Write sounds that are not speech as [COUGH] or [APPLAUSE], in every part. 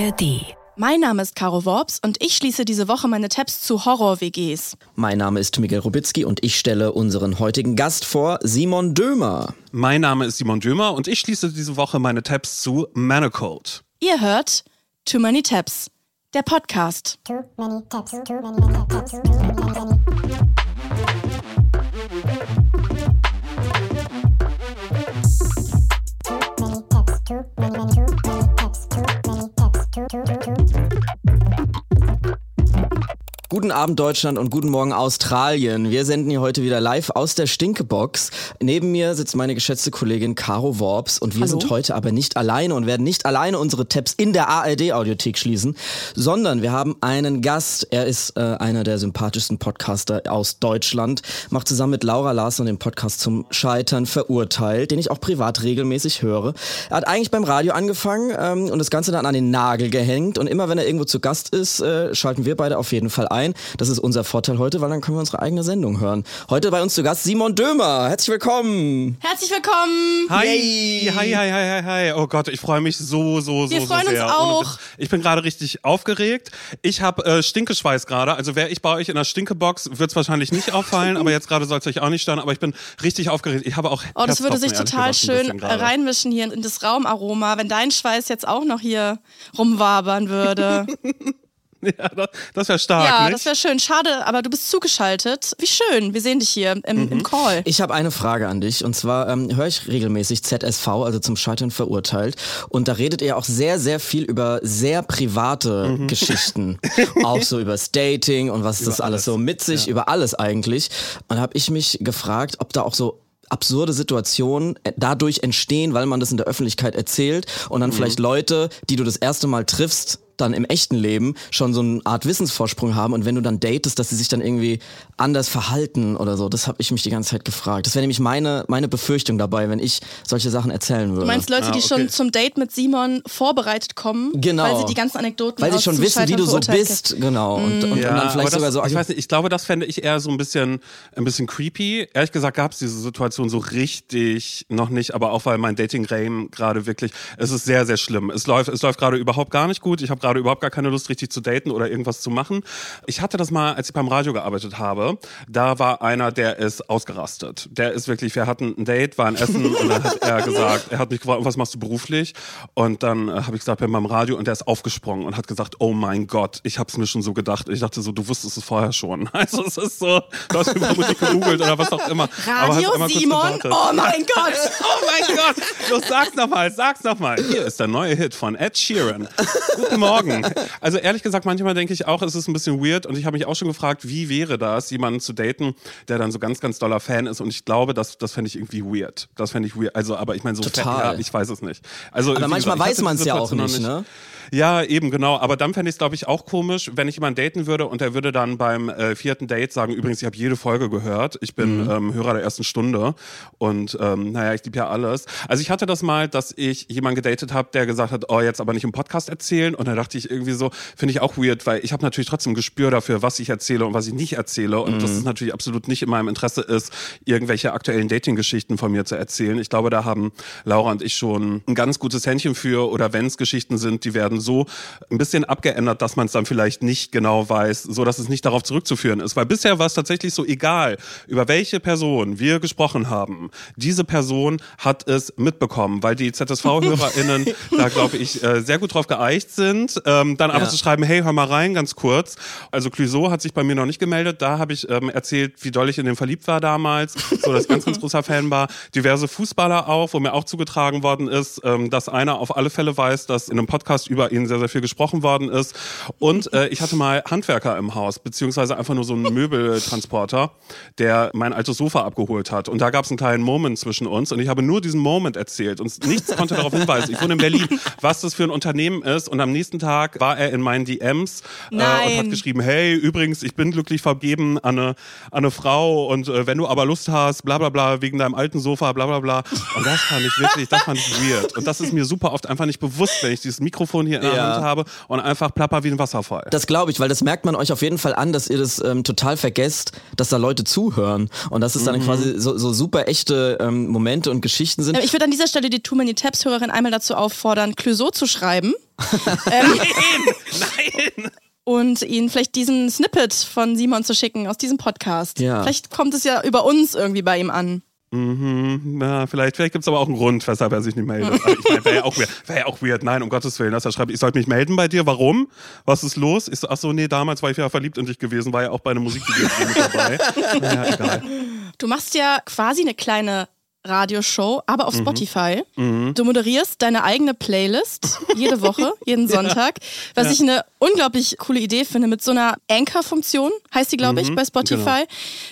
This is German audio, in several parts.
ARD. Mein Name ist Caro Worps und ich schließe diese Woche meine Tabs zu Horror-WGs. Mein Name ist Miguel Rubitzky und ich stelle unseren heutigen Gast vor, Simon Dömer. Mein Name ist Simon Dömer und ich schließe diese Woche meine Tabs zu Manacled. Ihr hört Too Many Tabs, der Podcast. Too many tabs, too many tabs, too many, many. Too Guten Abend Deutschland und guten Morgen Australien. Wir senden hier heute wieder live aus der Stinkebox. Neben mir sitzt meine geschätzte Kollegin Caro Worps und wir Hallo. sind heute aber nicht alleine und werden nicht alleine unsere Tabs in der ARD Audiothek schließen, sondern wir haben einen Gast. Er ist äh, einer der sympathischsten Podcaster aus Deutschland, macht zusammen mit Laura Larsson den Podcast zum Scheitern verurteilt, den ich auch privat regelmäßig höre. Er hat eigentlich beim Radio angefangen ähm, und das Ganze dann an den Nagel gehängt und immer wenn er irgendwo zu Gast ist, äh, schalten wir beide auf jeden Fall ein. Das ist unser Vorteil heute, weil dann können wir unsere eigene Sendung hören. Heute bei uns zu Gast Simon Dömer. Herzlich willkommen. Herzlich willkommen! Hi, Yay. hi, hi, hi, hi, hi. Oh Gott, ich freue mich so, so, so, Wir so freuen uns sehr. Ohne auch. Ich bin gerade richtig aufgeregt. Ich habe äh, Stinkeschweiß gerade. Also wäre ich bei euch in der Stinkebox, wird es wahrscheinlich nicht auffallen, aber jetzt gerade soll es euch auch nicht stören. Aber ich bin richtig aufgeregt. Ich habe auch Oh, das würde sich total schön reinmischen hier in das Raumaroma, wenn dein Schweiß jetzt auch noch hier rumwabern würde. [LAUGHS] [LAUGHS] Ja, das, das wäre stark, ja, nicht? das wäre schön. Schade, aber du bist zugeschaltet. Wie schön, wir sehen dich hier im, Mhm. im Call. Ich habe eine Frage an dich und zwar ähm, höre ich regelmäßig ZSV, also zum Scheitern verurteilt und da redet ihr auch sehr, sehr viel über sehr private Mhm. [LAUGHS] Geschichten, auch so über das Dating und was das alles alles. so mit sich, über alles eigentlich. Und da habe ich mich gefragt, ob da auch so absurde Situationen äh, dadurch entstehen, weil man das in der Öffentlichkeit erzählt und dann vielleicht Leute, die du das erste Mal triffst, dann im echten Leben schon so eine Art Wissensvorsprung haben und wenn du dann datest, dass sie sich dann irgendwie anders verhalten oder so. Das habe ich mich die ganze Zeit gefragt. Das wäre nämlich meine, meine Befürchtung dabei, wenn ich solche Sachen erzählen würde. Du meinst Leute, Ah, die schon okay. zum Date mit Simon vorbereitet kommen, Genau. weil sie die ganzen Anekdoten weil sie schon wissen, wie du so bist, genau. Und, und, und Ja, dann vielleicht aber sogar das, so. ich weiß nicht, ich glaube, das fände ich eher so ein bisschen, ein bisschen creepy. Ehrlich gesagt gab es diese Situation so richtig noch nicht, aber auch weil mein Dating-Game gerade wirklich, es ist sehr, sehr schlimm. Es läuft, es läuft gerade überhaupt gar nicht gut. Ich habe gerade überhaupt gar keine Lust, richtig zu daten oder irgendwas zu machen. Ich hatte das mal, als ich beim Radio gearbeitet habe, da war einer, der ist ausgerastet. Der ist wirklich, wir hatten ein Date, war ein Essen und dann hat er [LAUGHS] gesagt, er hat mich gefragt, was machst du beruflich? Und dann äh, habe ich gesagt, bin beim Radio und der ist aufgesprungen und hat gesagt, oh mein Gott, ich habe es mir schon so gedacht. Ich dachte so, du wusstest es vorher schon. [LAUGHS] Also es ist so, du hast mir vermutlich gegoogelt oder was auch immer. Radio kurz Simon, oh mein Gott! [LAUGHS] Oh mein Gott! Los, sag's nochmal, sag's nochmal. Hier ist der neue Hit von Ed Sheeran. Guten Morgen. Also ehrlich gesagt, manchmal denke ich auch, es ist ein bisschen weird und ich habe mich auch schon gefragt, wie wäre das, jemanden zu daten, der dann so ganz, ganz doller Fan ist und ich glaube, das, das fände ich irgendwie weird. Das fände ich weird. Also, aber ich meine, so Total. Fan, ja, ich weiß es nicht. Also, Aber manchmal gesagt, weiß die man's ja auch noch nicht, ne? Ja, eben, genau. Aber dann fände ich es, glaube ich, auch komisch, wenn ich jemanden daten würde und der würde dann beim äh, vierten Date sagen, übrigens, ich habe jede Folge gehört. Ich bin Mhm. ähm, Hörer der ersten Stunde und ähm, naja, ich liebe ja alles. Also ich hatte das mal, dass ich jemanden gedatet habe, der gesagt hat, oh, jetzt aber nicht im Podcast erzählen. Und dann dachte ich irgendwie so, finde ich auch weird, weil ich habe natürlich trotzdem ein Gespür dafür, was ich erzähle und was ich nicht erzähle. Und Mhm. dass es natürlich absolut nicht in meinem Interesse ist, irgendwelche aktuellen Dating-Geschichten von mir zu erzählen. Ich glaube, da haben Laura und ich schon ein ganz gutes Händchen für. Oder wenn es Geschichten sind, die werden so ein bisschen abgeändert, dass man es dann vielleicht nicht genau weiß, so dass es nicht darauf zurückzuführen ist. Weil bisher war es tatsächlich so egal, über welche Person wir gesprochen haben. Diese Person hat es mitbekommen, weil die ZSV-HörerInnen [LAUGHS] da, glaube ich, äh, sehr gut drauf geeicht sind. Ähm, dann einfach Ja. zu schreiben, hey, hör mal rein, ganz kurz. Also Clouseau hat sich bei mir noch nicht gemeldet. Da habe ich ähm, erzählt, wie doll ich in den verliebt war damals. So, dass ich ganz, ganz großer Fan war. Diverse Fußballer auch, wo mir auch zugetragen worden ist, ähm, dass einer auf alle Fälle weiß, dass in einem Podcast über ihn sehr, sehr viel gesprochen worden ist. Und äh, ich hatte mal Handwerker im Haus, beziehungsweise einfach nur so einen Möbeltransporter, der mein altes Sofa abgeholt hat. Und da gab es einen kleinen Moment zwischen uns und ich habe nur diesen Moment erzählt und nichts konnte darauf hinweisen. Ich wohne in Berlin, was das für ein Unternehmen ist. Und am nächsten Tag war er in meinen DMs äh, und hat geschrieben, hey, übrigens, ich bin glücklich vergeben an eine, an eine Frau und äh, wenn du aber Lust hast, bla bla bla, wegen deinem alten Sofa, bla bla bla. Und das fand ich wirklich, das fand ich weird. Und das ist mir super oft einfach nicht bewusst, wenn ich dieses Mikrofon hier in der Ja. Hand habe und einfach plapper wie ein Wasserfall. Das glaube ich, weil das merkt man euch auf jeden Fall an, dass ihr das ähm, total vergesst, dass da Leute zuhören und dass es Mhm. dann quasi so, so super echte ähm, Momente und Geschichten sind. Ich würde an dieser Stelle die Too Many Tabs Hörerin einmal dazu auffordern, Clouseau zu schreiben. [LAUGHS] ähm, Nein! und ihnen vielleicht diesen Snippet von Simon zu schicken aus diesem Podcast. Ja. Vielleicht kommt es ja über uns irgendwie bei ihm an. Mhm, na, vielleicht vielleicht gibt es aber auch einen Grund, weshalb er sich nicht meldet. Also ich wäre ja, auch weird. wär ja auch weird. Nein, um Gottes Willen, dass er schreibt, ich sollte mich melden bei dir. Warum? Was ist los? Ich so, ach so, nee, damals war ich ja verliebt in dich gewesen, war ja auch bei einem Musikvideo mit dabei. [LAUGHS] Naja, egal. Du machst ja quasi eine kleine Radioshow, aber Mhm. auf Spotify. Du moderierst deine eigene Playlist jede Woche, [LAUGHS] jeden Sonntag, was ich eine unglaublich coole Idee finde mit so einer Anchor-Funktion, heißt die, glaube Mhm, ich, bei Spotify.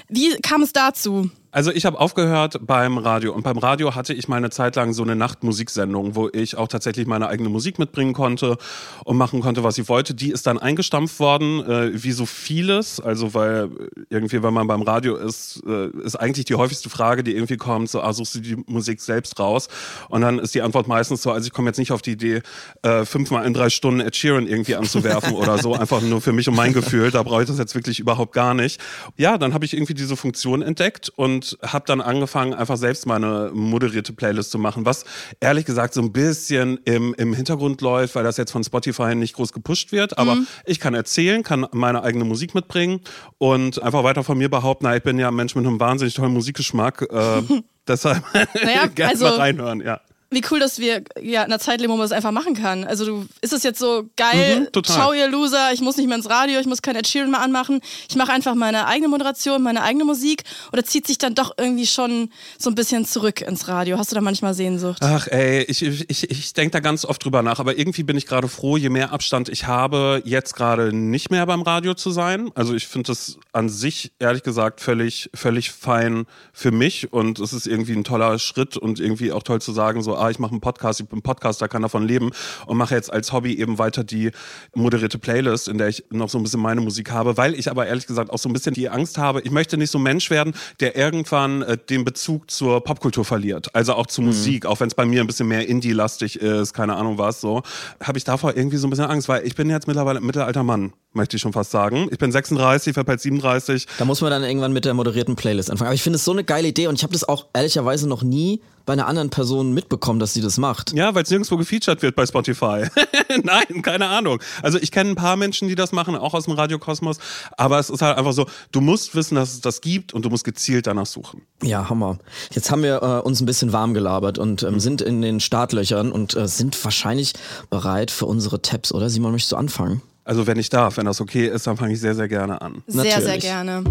Wie kam es dazu? Also ich habe aufgehört beim Radio und beim Radio hatte ich meine Zeit lang so eine Nachtmusiksendung, wo ich auch tatsächlich meine eigene Musik mitbringen konnte und machen konnte, was ich wollte. Die ist dann eingestampft worden, äh, wie so vieles. Also weil irgendwie, wenn man beim Radio ist, äh, ist eigentlich die häufigste Frage, die irgendwie kommt, so, ah, suchst du die Musik selbst raus? Und dann ist die Antwort meistens so, also ich komme jetzt nicht auf die Idee, äh, fünfmal in drei Stunden Ed Sheeran irgendwie anzuwerfen oder so, [LAUGHS] einfach nur für mich und mein Gefühl. Da brauche ich das jetzt wirklich überhaupt gar nicht. Ja, dann habe ich irgendwie diese Funktion entdeckt und habe dann angefangen, einfach selbst meine moderierte Playlist zu machen, was ehrlich gesagt so ein bisschen im, im Hintergrund läuft, weil das jetzt von Spotify nicht groß gepusht wird. Aber ich kann erzählen, kann meine eigene Musik mitbringen und einfach weiter von mir behaupten, na, ich bin ja ein Mensch mit einem wahnsinnig tollen Musikgeschmack. Äh, [LAUGHS] deshalb Naja, [LAUGHS] gerne also- mal reinhören, ja. Wie cool, dass wir ja in einer Zeit leben, wo man das einfach machen kann. Also du, ist es jetzt so geil, Mhm, schau ihr Loser, ich muss nicht mehr ins Radio, ich muss kein Ed Sheeran mehr anmachen. Ich mache einfach meine eigene Moderation, meine eigene Musik oder zieht sich dann doch irgendwie schon so ein bisschen zurück ins Radio? Hast du da manchmal Sehnsucht? Ach ey, ich, ich, ich denke da ganz oft drüber nach, aber irgendwie bin ich gerade froh, je mehr Abstand ich habe, jetzt gerade nicht mehr beim Radio zu sein. Also ich finde das an sich, ehrlich gesagt, völlig, völlig fein für mich und es ist irgendwie ein toller Schritt und irgendwie auch toll zu sagen, so, ah, ich mache einen Podcast, ich bin Podcaster, kann davon leben und mache jetzt als Hobby eben weiter die moderierte Playlist, in der ich noch so ein bisschen meine Musik habe, weil ich aber ehrlich gesagt auch so ein bisschen die Angst habe, ich möchte nicht so ein Mensch werden, der irgendwann äh, den Bezug zur Popkultur verliert, also auch zu Musik, auch wenn es bei mir ein bisschen mehr Indie-lastig ist, keine Ahnung was so, habe ich davor irgendwie so ein bisschen Angst, weil ich bin jetzt mittlerweile ein mittelalter Mann, möchte ich schon fast sagen. Ich bin 36, werde bald 37. Da muss man dann irgendwann mit der moderierten Playlist anfangen. Aber ich finde es so eine geile Idee und ich habe das auch ehrlicherweise noch nie bei einer anderen Person mitbekommen, dass sie das macht. Ja, weil es nirgendwo gefeatured wird bei Spotify. [LAUGHS] Nein, keine Ahnung. Also ich kenne ein paar Menschen, die das machen, auch aus dem Radiokosmos. Aber es ist halt einfach so, du musst wissen, dass es das gibt und du musst gezielt danach suchen. Ja, Hammer. Jetzt haben wir äh, uns ein bisschen warm gelabert und ähm, sind in den Startlöchern und äh, sind wahrscheinlich bereit für unsere Tabs, oder? Simon, möchtest du anfangen? Also wenn ich darf, wenn das okay ist, dann fange ich sehr, sehr gerne an. Sehr, sehr natürlich. gerne.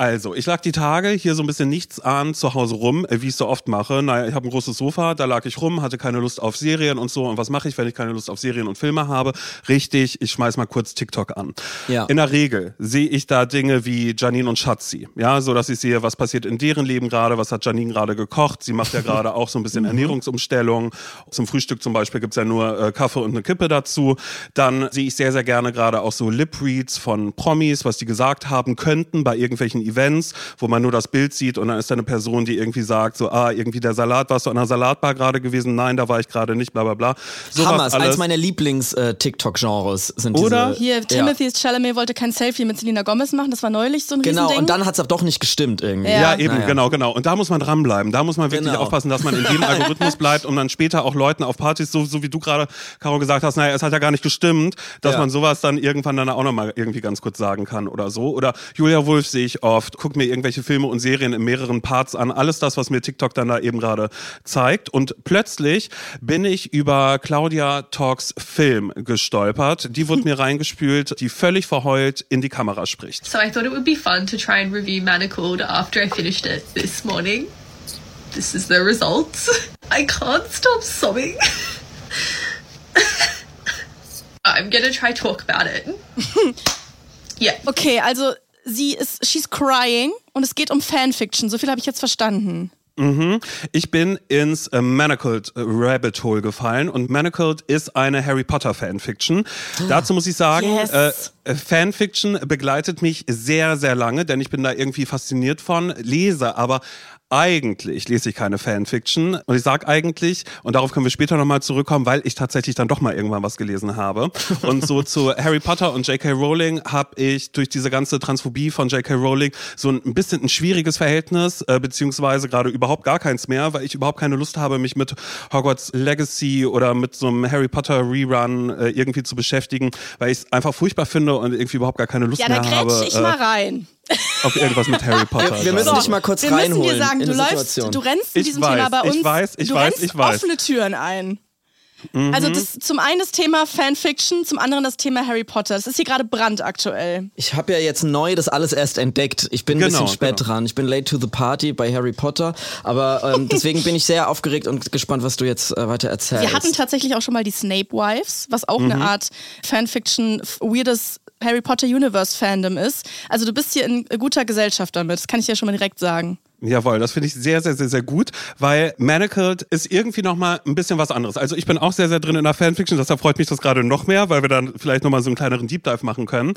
Also, ich lag die Tage hier so ein bisschen nichts an zu Hause rum, äh, wie ich so oft mache. Naja, ich habe ein großes Sofa, da lag ich rum, hatte keine Lust auf Serien und so. Und was mache ich, wenn ich keine Lust auf Serien und Filme habe? Richtig, ich schmeiß mal kurz TikTok an. Ja. In der Regel sehe ich da Dinge wie Janine und Schatzi. Ja, so dass ich sehe, was passiert in deren Leben gerade, was hat Janine gerade gekocht. Sie macht ja gerade [LAUGHS] auch so ein bisschen Ernährungsumstellung. Zum Frühstück zum Beispiel gibt's ja nur äh, Kaffee und eine Kippe dazu. Dann sehe ich sehr, sehr gerne gerade auch so Lip-Reads von Promis, was die gesagt haben könnten bei irgendwelchen Events, wo man nur das Bild sieht und dann ist da eine Person, die irgendwie sagt, so, ah, irgendwie der Salat, warst du an einer Salatbar gerade gewesen? Nein, da war ich gerade nicht, bla bla bla. Sowas Hammer, ist alles. eins meiner Lieblings-TikTok-Genres sind Oder? diese. Hier, ja. Timothy Chalamet wollte kein Selfie mit Selena Gomez machen, das war neulich so ein Genau, Riesending. und dann hat's aber doch nicht gestimmt irgendwie. Ja. Ja, eben, Naja. genau, genau. Und da muss man dranbleiben. Da muss man wirklich Genau. aufpassen, dass man in dem [LAUGHS] Algorithmus bleibt, um dann später auch Leuten auf Partys, so, so wie du gerade, Caro, gesagt hast, naja, es hat ja gar nicht gestimmt, dass Ja. man sowas dann irgendwann dann auch nochmal irgendwie ganz kurz sagen kann oder so. Oder Julia Wolf sehe ich oft, guck mir irgendwelche Filme und Serien in mehreren Parts an. Alles das, was mir TikTok dann da eben gerade zeigt. Und plötzlich bin ich über Claudia Talks Film gestolpert. Die wurde [LAUGHS] mir reingespült, die völlig verheult in die Kamera spricht. So I thought it would be fun to try and review Manacled after I finished it this morning. This is the results. [LAUGHS] I can't stop sobbing. [LAUGHS] I'm gonna try talk about it. yeah. Okay, also sie ist, she's crying und es geht um Fanfiction. So viel habe ich jetzt verstanden. Ich bin ins äh, Manacled äh, Rabbit Hole gefallen und Manacled ist eine Harry Potter Fanfiction. Dazu muss ich sagen, Yes. äh, äh, Fanfiction begleitet mich sehr, sehr lange, denn ich bin da irgendwie fasziniert von, lese aber eigentlich lese ich keine Fanfiction. Und ich sage eigentlich, und darauf können wir später nochmal zurückkommen, weil ich tatsächlich dann doch mal irgendwann was gelesen habe. Und so zu [LAUGHS] Harry Potter und J.K. Rowling habe ich durch diese ganze Transphobie von J.K. Rowling so ein bisschen ein schwieriges Verhältnis, äh, beziehungsweise gerade überhaupt gar keins mehr, weil ich überhaupt keine Lust habe, mich mit Hogwarts Legacy oder mit so einem Harry Potter Rerun äh, irgendwie zu beschäftigen, weil ich es einfach furchtbar finde und irgendwie überhaupt gar keine Lust Ja, da mehr habe. grätsch ich äh, mal rein. Auf irgendwas mit Harry Potter. Wir müssen sagen. dich mal kurz Wir müssen reinholen dir sagen, du läufst, Situation. du rennst in Ich diesem weiß, Thema bei ich uns. weiß, ich du weiß, rennst ich weiß. offene Türen ein. Mhm. Also das zum einen das Thema Fanfiction, zum anderen das Thema Harry Potter. Das ist hier gerade brandaktuell. Ich habe ja jetzt neu das alles erst entdeckt. Ich bin ein Genau, bisschen spät genau. dran. Ich bin late to the party bei Harry Potter. Aber ähm, [LAUGHS] deswegen bin ich sehr aufgeregt und gespannt, was du jetzt äh, weiter erzählst. Wir hatten tatsächlich auch schon mal die Snape Wives, was auch Mhm. eine Art Fanfiction, weirdes Harry Potter Universe Fandom ist. Also du bist hier in guter Gesellschaft damit. Das kann ich ja schon mal direkt sagen. Jawohl, das finde ich sehr, sehr, sehr, sehr gut, weil Manacled ist irgendwie nochmal ein bisschen was anderes. Also ich bin auch sehr, sehr drin in der Fanfiction, deshalb freut mich das gerade noch mehr, weil wir dann vielleicht nochmal so einen kleineren Deep Dive machen können.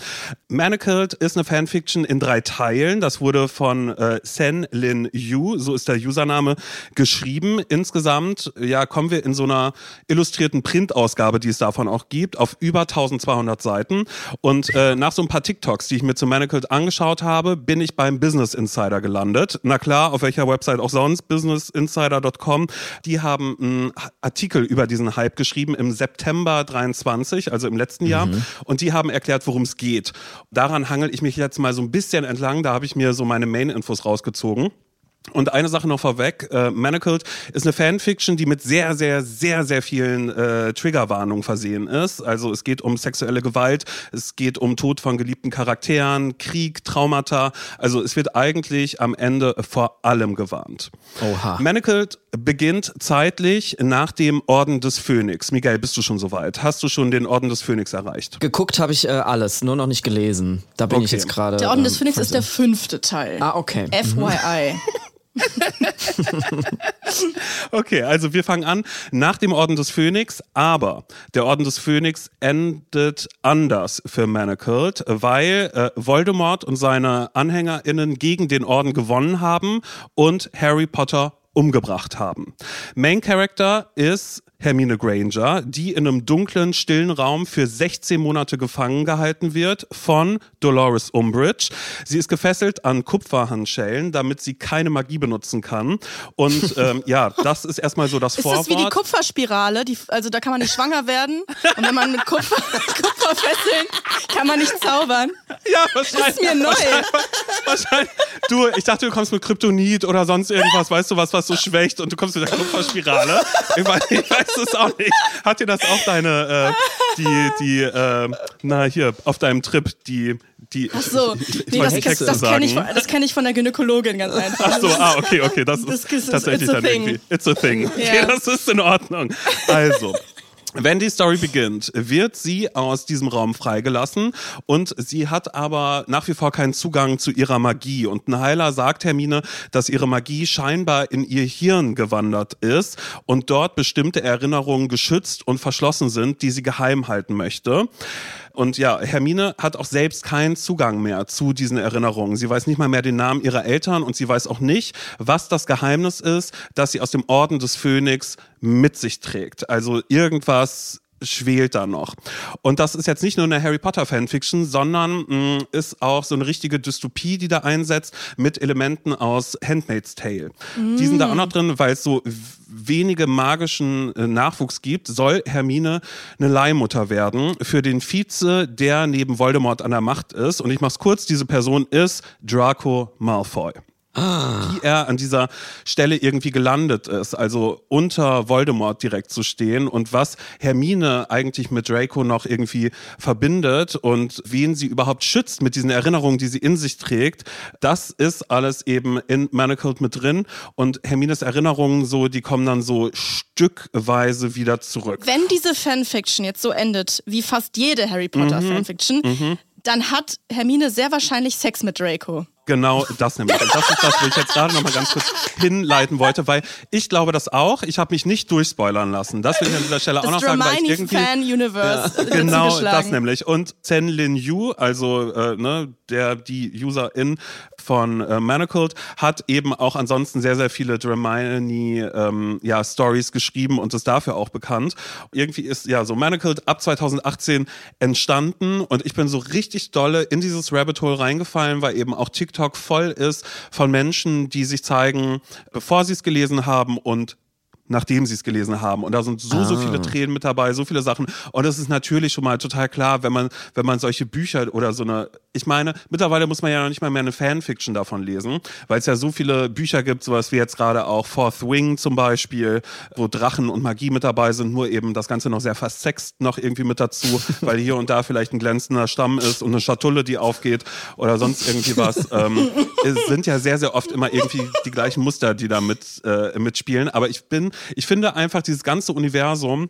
Manacled ist eine Fanfiction in drei Teilen. Das wurde von äh, Sen Lin Yu, so ist der Username, geschrieben. Insgesamt, ja, kommen wir in so einer illustrierten Printausgabe, die es davon auch gibt, auf über 1200 Seiten. Und äh, nach so ein paar TikToks, die ich mir zu Manacled angeschaut habe, bin ich beim Business Insider gelandet. Na klar, auf welcher Website auch sonst, businessinsider.com. Die haben einen Artikel über diesen Hype geschrieben im September 23, also im letzten Jahr. Und die haben erklärt, worum es geht. Daran hangel ich mich jetzt mal so ein bisschen entlang. Da habe ich mir so meine Main-Infos rausgezogen. Und eine Sache noch vorweg, äh, Manacled ist eine Fanfiction, die mit sehr, sehr, sehr, sehr vielen äh, Triggerwarnungen versehen ist. Also es geht um sexuelle Gewalt, es geht um Tod von geliebten Charakteren, Krieg, Traumata. Also es wird eigentlich am Ende vor allem gewarnt. Oha. Manacled beginnt zeitlich nach dem Orden des Phönix. Miguel, bist du schon soweit? Hast du schon den Orden des Phönix erreicht? Geguckt habe ich äh, alles, nur noch nicht gelesen. Da bin ich Okay. jetzt gerade. Der Orden des ähm, Phönix ist der fünfte Teil. Ah, okay. FYI. [LAUGHS] [LAUGHS] Okay, also wir fangen an nach dem Orden des Phönix, aber der Orden des Phönix endet anders für Manacled, weil äh, Voldemort und seine AnhängerInnen gegen den Orden gewonnen haben und Harry Potter umgebracht haben. Main Character ist Hermine Granger, die in einem dunklen, stillen Raum für 16 Monate gefangen gehalten wird von Dolores Umbridge. Sie ist gefesselt an Kupferhandschellen, damit sie keine Magie benutzen kann. Und [LAUGHS] ähm, ja, das ist erstmal so das Ist Vorwort. das wie die Kupferspirale? Die, also da kann man nicht schwanger werden. Und wenn man mit Kupfer, [LAUGHS] fesseln, kann man nicht zaubern. ja, wahrscheinlich. ist mir neu. Wahrscheinlich, wahrscheinlich. Du, ich dachte, du kommst mit Kryptonit oder sonst irgendwas, weißt du was, was so schwächt und du kommst mit der Kupferspirale. Ich weiß, ich weiß es auch nicht. Hat dir das auch deine, äh, die, die, äh, na hier, auf deinem Trip, die, die, Ach so, ich, ich nee, das, das, das kenne ich, das kenn ich von der Gynäkologin ganz einfach. Ach so, ah, okay, okay, das ist Das ist- tatsächlich dann thing. irgendwie, it's a thing. Okay, das ist in Ordnung. Also. Wenn die Story beginnt, wird sie aus diesem Raum freigelassen und sie hat aber nach wie vor keinen Zugang zu ihrer Magie. Und Heiler sagt Hermine, dass ihre Magie scheinbar in ihr Hirn gewandert ist und dort bestimmte Erinnerungen geschützt und verschlossen sind, die sie geheim halten möchte. Und ja, Hermine hat auch selbst keinen Zugang mehr zu diesen Erinnerungen. Sie weiß nicht mal mehr den Namen ihrer Eltern und sie weiß auch nicht, was das Geheimnis ist, das sie aus dem Orden des Phönix mit sich trägt. Also irgendwas schwelt da noch. Und das ist jetzt nicht nur eine Harry Potter Fanfiction, sondern mh, ist auch so eine richtige Dystopie, die da einsetzt mit Elementen aus Handmaid's Tale. Die sind da auch noch drin, weil es so wenige magischen äh, Nachwuchs gibt, soll Hermine eine Leihmutter werden für den Vize, der neben Voldemort an der Macht ist. Und ich mach's kurz, diese Person ist Draco Malfoy wie er an dieser Stelle irgendwie gelandet ist, also unter Voldemort direkt zu stehen und was Hermine eigentlich mit Draco noch irgendwie verbindet und wen sie überhaupt schützt mit diesen Erinnerungen, die sie in sich trägt, das ist alles eben in Manacled mit drin und Hermines Erinnerungen so, die kommen dann so stückweise wieder zurück. Wenn diese Fanfiction jetzt so endet, wie fast jede Harry Potter Mhm. Fanfiction, dann hat Hermine sehr wahrscheinlich Sex mit Draco. Genau das nämlich. Und das ist das, wo ich jetzt gerade noch mal ganz kurz hinleiten wollte, weil ich glaube das auch. Ich habe mich nicht durchspoilern lassen. Das will ich an dieser Stelle auch Das noch sagen, weil ich irgendwie Hermione-Fan-Universe wird [LAUGHS] Genau zugeschlagen. das nämlich. Und Zen Lin Yu, also äh, ne, der die Userin von äh, Manacled, hat eben auch ansonsten sehr, sehr viele Dramini ähm, ja, Stories geschrieben und ist dafür auch bekannt. Irgendwie ist ja so Manacled ab 2018 entstanden und ich bin so richtig dolle in dieses Rabbit Hole reingefallen, weil eben auch TikTok voll ist von Menschen, die sich zeigen, bevor sie es gelesen haben und nachdem sie es gelesen haben. Und da sind so, so viele Tränen mit dabei, so viele Sachen. Und es ist natürlich schon mal total klar, wenn man, wenn man solche Bücher oder so eine, ich meine, mittlerweile muss man ja noch nicht mal mehr eine Fanfiction davon lesen, weil es ja so viele Bücher gibt, sowas wie jetzt gerade auch Fourth Wing zum Beispiel, wo Drachen und Magie mit dabei sind, nur eben das Ganze noch sehr versext noch irgendwie mit dazu, [LAUGHS] weil hier und da vielleicht ein glänzender Stamm ist und eine Schatulle, die aufgeht oder sonst irgendwie was. ähm, es sind ja sehr, sehr oft immer irgendwie die gleichen Muster, die da mit, äh, mitspielen. Aber ich bin, ich finde einfach dieses ganze Universum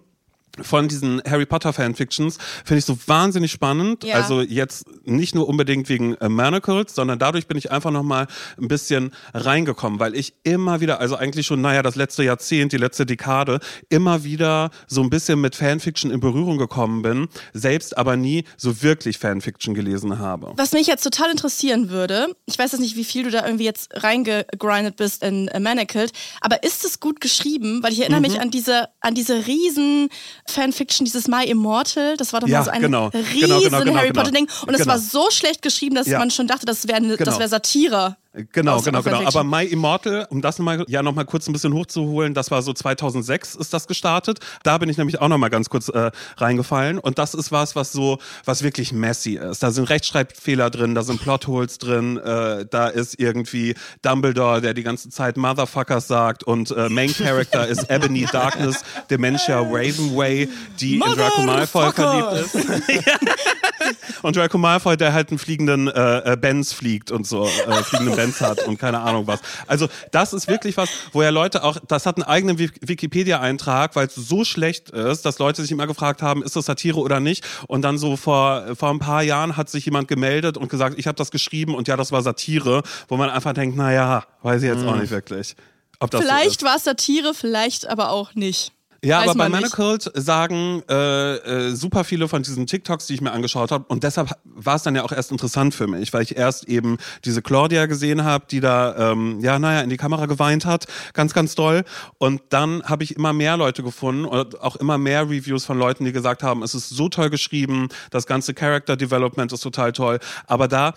von diesen Harry Potter Fanfictions finde ich so wahnsinnig spannend. Ja. Also jetzt nicht nur unbedingt wegen äh, Manacles, sondern dadurch bin ich einfach noch mal ein bisschen reingekommen, weil ich immer wieder, also eigentlich schon, naja, das letzte Jahrzehnt, die letzte Dekade, immer wieder so ein bisschen mit Fanfiction in Berührung gekommen bin, selbst aber nie so wirklich Fanfiction gelesen habe. Was mich jetzt total interessieren würde, ich weiß jetzt nicht, wie viel du da irgendwie jetzt reingegrindet bist in äh, Manacled, aber ist es gut geschrieben? Weil ich erinnere Mhm. mich an diese, an diese riesen Fanfiction, dieses My Immortal, das war doch Ja, mal so ein genau. riesen Genau, genau, genau, Harry genau. Potter Ding und es Genau. war so schlecht geschrieben, dass Ja. man schon dachte, das wäre Genau. wär Satire. Genau, Aus- genau, aus genau. Aber My Immortal, um das mal, ja noch mal kurz ein bisschen hochzuholen, das war so 2006 ist das gestartet. Da bin ich nämlich auch noch mal ganz kurz äh, reingefallen. Und das ist was, was so, was wirklich messy ist. Da sind Rechtschreibfehler drin, da sind Plotholes drin, äh, da ist irgendwie Dumbledore, der die ganze Zeit Motherfuckers sagt und äh, Main Character ist Ebony Darkness, Dementia Ravenway, die in Draco Malfoy verliebt ist. [LAUGHS] [LAUGHS] [LAUGHS] Und Draco Malfoy, der halt einen fliegenden äh, äh, Benz fliegt und so, äh, fliegenden Benz hat und keine Ahnung was. Also das ist wirklich was, wo ja Leute auch, das hat einen eigenen Wik- Wikipedia-Eintrag, weil es so schlecht ist, dass Leute sich immer gefragt haben, ist das Satire oder nicht? Und dann so vor, vor ein paar Jahren hat sich jemand gemeldet und gesagt, ich habe das geschrieben und ja, das war Satire, wo man einfach denkt, naja, weiß ich jetzt auch nicht wirklich. Ob das so. Vielleicht war es Satire, vielleicht aber auch nicht. Ja, Weiß aber bei man nicht. Manacled sagen äh, äh, super viele von diesen TikToks, die ich mir angeschaut habe, und deshalb war es dann ja auch erst interessant für mich, weil ich erst eben diese Claudia gesehen habe, die da, ähm, ja, naja, in die Kamera geweint hat, ganz, ganz doll. Und dann habe ich immer mehr Leute gefunden und auch immer mehr Reviews von Leuten, die gesagt haben, es ist so toll geschrieben, das ganze Character Development ist total toll. Aber da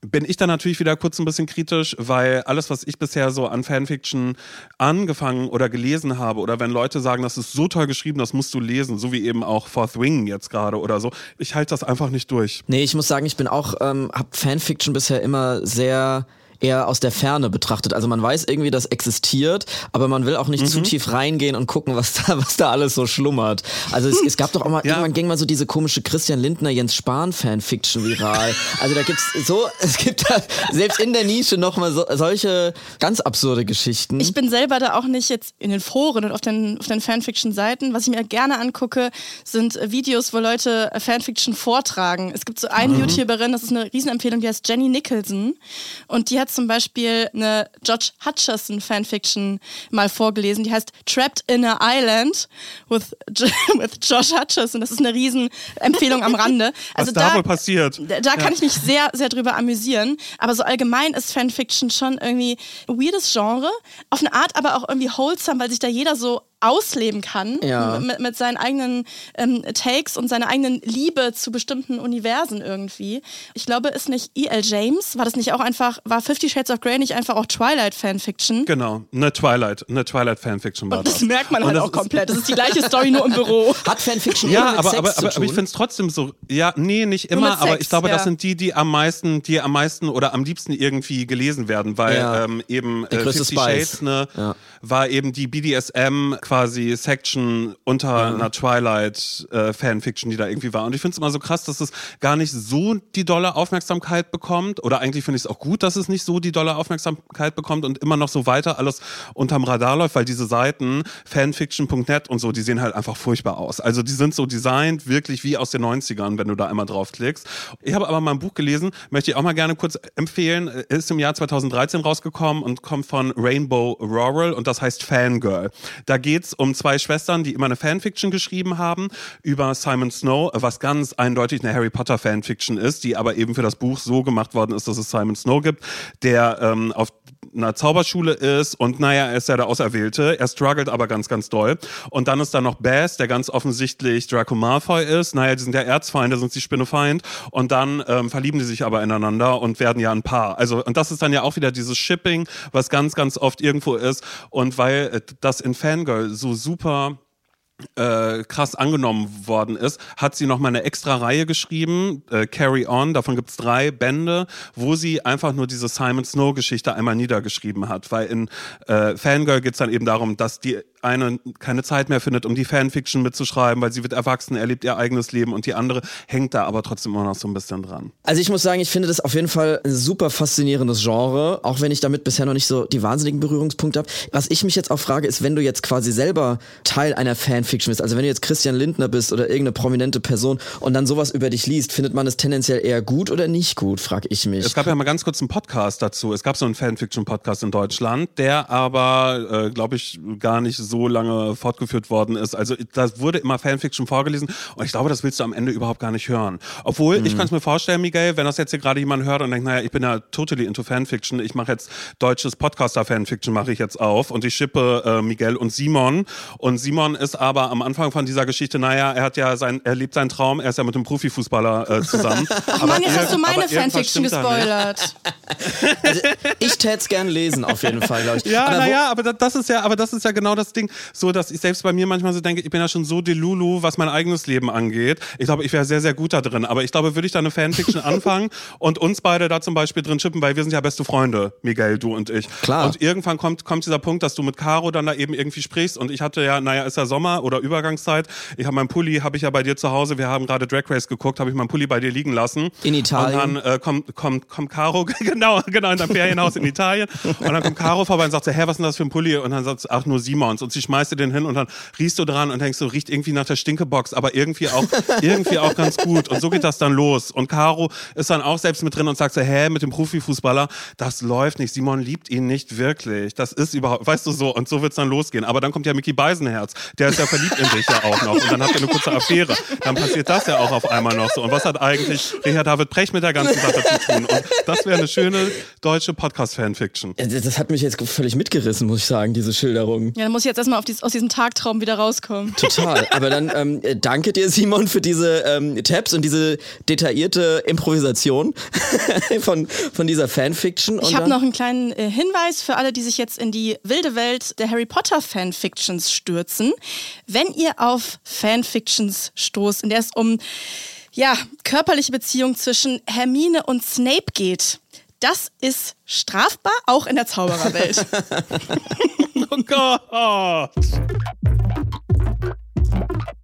bin ich dann natürlich wieder kurz ein bisschen kritisch, weil alles, was ich bisher so an Fanfiction angefangen oder gelesen habe, oder wenn Leute sagen, das ist so toll geschrieben, das musst du lesen, so wie eben auch Fourth Wing jetzt gerade oder so, ich halte das einfach nicht durch. Nee, ich muss sagen, ich bin auch, ähm, hab Fanfiction bisher immer sehr eher aus der Ferne betrachtet. Also man weiß irgendwie, das existiert, aber man will auch nicht Mhm. zu tief reingehen und gucken, was da, was da alles so schlummert. Also es, es gab doch auch mal, Ja. irgendwann ging mal so diese komische Christian Lindner, Jens Spahn Fanfiction viral. Also da gibt's so, [LAUGHS] es gibt da selbst in der Nische nochmal so, solche ganz absurde Geschichten. Ich bin selber da auch nicht jetzt in den Foren und auf den, auf den Fanfiction-Seiten. Was ich mir gerne angucke, sind Videos, wo Leute Fanfiction vortragen. Es gibt so eine Mhm. YouTuberin, das ist eine Riesenempfehlung, die heißt Jenny Nicholson. Und die hat zum Beispiel eine George Hutcherson Fanfiction mal vorgelesen. Die heißt Trapped in a Island with, [LAUGHS] with Josh Hutcherson. Das ist eine Riesenempfehlung am Rande. [LAUGHS] Was da wohl passiert? Da da kann ich mich sehr, sehr drüber amüsieren. Aber so allgemein ist Fanfiction schon irgendwie ein weirdes Genre. Auf eine Art aber auch irgendwie wholesome, weil sich da jeder so ausleben kann Ja. mit, mit seinen eigenen ähm, Takes und seiner eigenen Liebe zu bestimmten Universen irgendwie. Ich glaube, ist nicht E.L. James, war das nicht auch einfach, war Fifty Shades of Grey nicht einfach auch Twilight Fanfiction? Genau, eine Twilight, eine Twilight Fanfiction war Und das. das merkt man Und halt das auch komplett. Das ist die [LAUGHS] gleiche Story nur im Büro. Hat Fanfiction Ja, immer mit aber, Sex aber, zu aber, tun? aber ich finde es trotzdem so. Ja, nee, nicht immer, mit aber Sex, ich glaube, das ja. sind die, die am meisten, die am meisten oder am liebsten irgendwie gelesen werden, weil Ja. ähm, eben äh, Fifty. Shades ne, Ja. war eben die BDSM quasi Section unter einer Twilight äh, Fanfiction, die da irgendwie war. Und ich finde es immer so krass, dass es gar nicht so die dolle Aufmerksamkeit bekommt. Oder eigentlich finde ich es auch gut, dass es nicht so die dolle Aufmerksamkeit bekommt und immer noch so weiter alles unterm Radar läuft, weil diese Seiten fanfiction.net und so, die sehen halt einfach furchtbar aus. Also die sind so designt wirklich wie aus den 90ern, wenn du da einmal draufklickst. Ich habe aber mal ein Buch gelesen, möchte ich auch mal gerne kurz empfehlen. Ist im Jahr 2013 rausgekommen und kommt von Rainbow Rural und das heißt Fangirl. Da geht geht's um zwei Schwestern, die immer eine Fanfiction geschrieben haben über Simon Snow, was ganz eindeutig eine Harry Potter Fanfiction ist, die aber eben für das Buch so gemacht worden ist, dass es Simon Snow gibt, der ähm, auf einer Zauberschule ist und naja, er ist ja der Auserwählte. Er struggelt aber ganz, ganz doll. Und dann ist da noch Bass, der ganz offensichtlich Draco Malfoy ist. Naja, die sind ja Erzfeinde, sind sie Spinnefeind. Und dann ähm, verlieben die sich aber ineinander und werden ja ein Paar. Also, und das ist dann ja auch wieder dieses Shipping, was ganz, ganz oft irgendwo ist. Und weil äh, das in Fangirl so super äh, krass angenommen worden ist, hat sie noch mal eine extra Reihe geschrieben, äh, Carry On, davon gibt's drei Bände, wo sie einfach nur diese Simon Snow Geschichte einmal niedergeschrieben hat, weil in äh, Fangirl geht's dann eben darum, dass die eine keine Zeit mehr findet, um die Fanfiction mitzuschreiben, weil sie wird erwachsen, erlebt ihr eigenes Leben und die andere hängt da aber trotzdem immer noch so ein bisschen dran. Also ich muss sagen, ich finde das auf jeden Fall ein super faszinierendes Genre, auch wenn ich damit bisher noch nicht so die wahnsinnigen Berührungspunkte habe. Was ich mich jetzt auch frage, ist, wenn du jetzt quasi selber Teil einer Fanfiction bist, also wenn du jetzt Christian Lindner bist oder irgendeine prominente Person und dann sowas über dich liest, findet man es tendenziell eher gut oder nicht gut, frage ich mich. Es gab ja mal ganz kurz einen Podcast dazu. Es gab so einen Fanfiction-Podcast in Deutschland, der aber, äh, glaube ich, gar nicht so lange fortgeführt worden ist. Also da wurde immer Fanfiction vorgelesen und ich glaube, das willst du am Ende überhaupt gar nicht hören. Obwohl, ich kann es mir vorstellen, Miguel, wenn das jetzt hier gerade jemand hört und denkt, naja, ich bin ja totally into Fanfiction, ich mache jetzt deutsches Podcaster-Fanfiction, mache ich jetzt auf und ich schippe äh, Miguel und Simon. Und Simon ist aber am Anfang von dieser Geschichte, naja, er hat ja sein, er lebt seinen Traum, er ist ja mit einem Profifußballer äh, [LAUGHS] zusammen. Ach Mann, jetzt hast du meine Fanfiction gespoilert. Also, ich täte es gern lesen, auf jeden Fall, glaube ich. Ja, naja, aber da- das ist ja, aber das ist ja genau das Ding, so dass ich selbst bei mir manchmal so denke, ich bin ja schon so delulu, was mein eigenes Leben angeht. Ich glaube, ich wäre sehr, sehr gut da drin. Aber ich glaube, würde ich da eine Fanfiction [LAUGHS] anfangen und uns beide da zum Beispiel drin schippen, weil wir sind ja beste Freunde, Miguel, du und ich. Klar. Und irgendwann kommt, kommt dieser Punkt, dass du mit Caro dann da eben irgendwie sprichst und ich hatte ja, naja, ist ja Sommer oder Übergangszeit. Ich habe meinen Pulli, habe ich ja bei dir zu Hause. Wir haben gerade Drag Race geguckt, habe ich meinen Pulli bei dir liegen lassen. In Italien. Und dann äh, kommt, kommt, kommt Caro, [LAUGHS] genau, genau, in deinem Ferienhaus in Italien. Und dann kommt Caro vorbei und sagt so, hä, was ist denn das für ein Pulli? Und dann sagt sie, ach, nur Simons. Und sie schmeißt dir den hin und dann riechst du dran und denkst so, riecht irgendwie nach der Stinkebox, aber irgendwie auch, [LAUGHS] irgendwie auch ganz gut. Und so geht das dann los. Und Caro ist dann auch selbst mit drin und sagt so, hä, mit dem Profifußballer, das läuft nicht. Simon liebt ihn nicht wirklich. Das ist überhaupt, weißt du so, und so wird's dann losgehen. Aber dann kommt ja Mickey Beisenherz, der ist ja verliebt in dich ja auch noch. Und dann habt ihr eine kurze Affäre. Dann passiert das ja auch auf einmal noch so. Und was hat eigentlich Richard David Precht mit der ganzen Sache zu tun? Und das wäre eine schöne deutsche Podcast-Fanfiction. Das das hat mich jetzt völlig mitgerissen, muss ich sagen, diese Schilderung. Ja, dann muss ich jetzt erstmal auf dies, aus diesem Tagtraum wieder rauskommen. Total. [LAUGHS] Aber dann ähm, äh, danke dir, Simon, für diese ähm, Tabs und diese detaillierte Improvisation [LAUGHS] von, von dieser Fanfiction. Ich Und habe dann- noch einen kleinen äh, Hinweis für alle, die sich jetzt in die wilde Welt der Harry Potter Fanfictions stürzen. Wenn ihr auf Fanfictions stoßt, in der es um ja, körperliche Beziehung zwischen Hermine und Snape geht, das ist strafbar, auch in der Zaubererwelt. [LAUGHS] Oh Gott!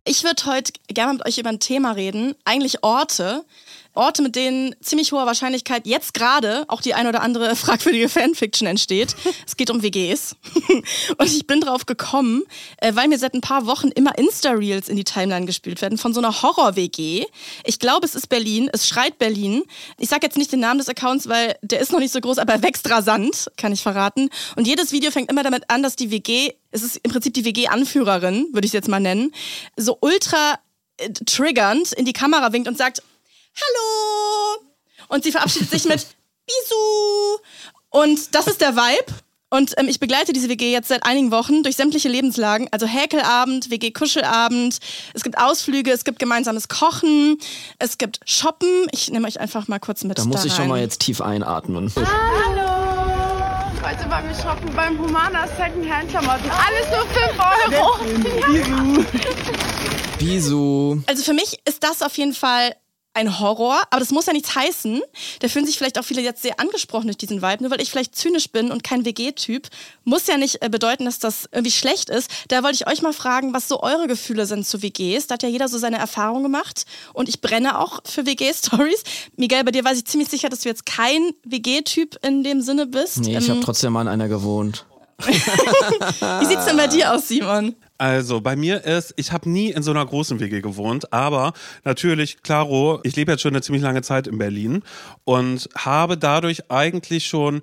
Ich würde heute gerne mit euch über ein Thema reden, eigentlich Orte. Orte, mit denen ziemlich hoher Wahrscheinlichkeit jetzt gerade auch die ein oder andere [LAUGHS] fragwürdige Fanfiction entsteht. Es geht um WGs. [LAUGHS] Und ich bin drauf gekommen, äh, weil mir seit ein paar Wochen immer Insta-Reels in die Timeline gespielt werden von so einer Horror-WG. Ich glaube, es ist Berlin. Es schreit Berlin. Ich sage jetzt nicht den Namen des Accounts, weil der ist noch nicht so groß, aber er wächst rasant, kann ich verraten. Und jedes Video fängt immer damit an, dass die WG, es ist im Prinzip die WG-Anführerin, würde ich es jetzt mal nennen, so ultra äh, triggernd in die Kamera winkt und sagt, Hallo! Und sie verabschiedet sich mit [LAUGHS] Bisou! Und das ist der Vibe. Und ähm, ich begleite diese WG jetzt seit einigen Wochen durch sämtliche Lebenslagen. Also Häkelabend, WG-Kuschelabend. Es gibt Ausflüge, es gibt gemeinsames Kochen, es gibt Shoppen. Ich nehme euch einfach mal kurz mit Da muss ich schon mal jetzt tief einatmen. Heute waren wir shoppen beim Humana Secondhand Klamotten. Alles nur 5 Euro. Bisu. Also für mich ist das auf jeden Fall ein Horror, aber das muss ja nichts heißen. Da fühlen sich vielleicht auch viele jetzt sehr angesprochen durch diesen Vibe. Nur weil ich vielleicht zynisch bin und kein WG-Typ, muss ja nicht äh, bedeuten, dass das irgendwie schlecht ist. Da wollte ich euch mal fragen, was so eure Gefühle sind zu WGs. Da hat ja jeder so seine Erfahrung gemacht und ich brenne auch für WG-Stories. Miguel, bei dir weiß ich ziemlich sicher, dass du jetzt kein WG-Typ in dem Sinne bist. Nee, ich Ähm, habe trotzdem mal in einer gewohnt. [LAUGHS] wie sieht's denn bei dir aus, Simon? Also bei mir ist, ich habe nie in so einer großen WG gewohnt, aber natürlich, klaro, ich lebe jetzt schon eine ziemlich lange Zeit in Berlin und habe dadurch eigentlich schon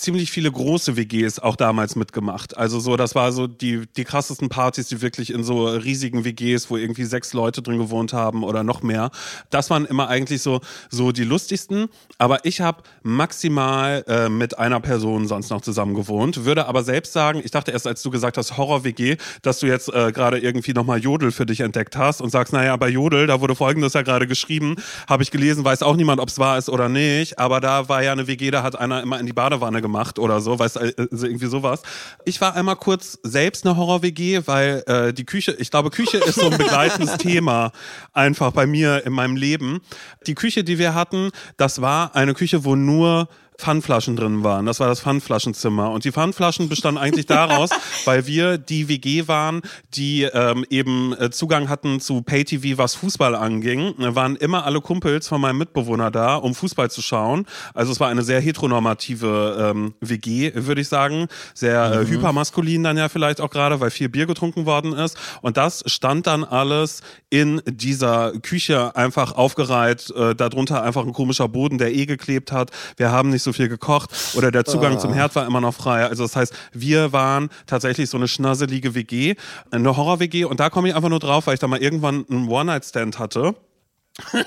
ziemlich viele große WGs auch damals mitgemacht. Also so, das war so die, die krassesten Partys, die wirklich in so riesigen WGs, wo irgendwie sechs Leute drin gewohnt haben oder noch mehr. Das waren immer eigentlich so, so die lustigsten. Aber ich habe maximal äh, mit einer Person sonst noch zusammen gewohnt. Würde aber selbst sagen, ich dachte erst, als du gesagt hast, Horror-WG, dass du jetzt äh, gerade irgendwie nochmal Jodel für dich entdeckt hast und sagst, naja, bei Jodel, da wurde folgendes ja gerade geschrieben, habe ich gelesen, weiß auch niemand, ob es wahr ist oder nicht. Aber da war ja eine WG, da hat einer immer in die Badewanne gemacht oder so, weißt also irgendwie sowas. Ich war einmal kurz selbst eine Horror-WG, weil äh, die Küche, ich glaube, Küche ist so ein [LAUGHS] begleitendes Thema einfach bei mir in meinem Leben. Die Küche, die wir hatten, das war eine Küche, wo nur Pfandflaschen drin waren. Das war das Pfandflaschenzimmer. Und die Pfandflaschen bestanden eigentlich daraus, [LAUGHS] weil wir die WG waren, die ähm, eben äh, Zugang hatten zu Pay-TV, was Fußball anging. Da waren immer alle Kumpels von meinem Mitbewohner da, um Fußball zu schauen. Also es war eine sehr heteronormative ähm, WG, würde ich sagen. Sehr äh, hypermaskulin dann ja vielleicht auch gerade, weil viel Bier getrunken worden ist. Und das stand dann alles in dieser Küche einfach aufgereiht. Äh, darunter einfach ein komischer Boden, der eh geklebt hat. Wir haben nicht so viel gekocht oder der Zugang zum Herd war immer noch frei. Also das heißt, wir waren tatsächlich so eine schnasselige WG, eine Horror-WG. Und da komme ich einfach nur drauf, weil ich da mal irgendwann einen One-Night-Stand hatte. Und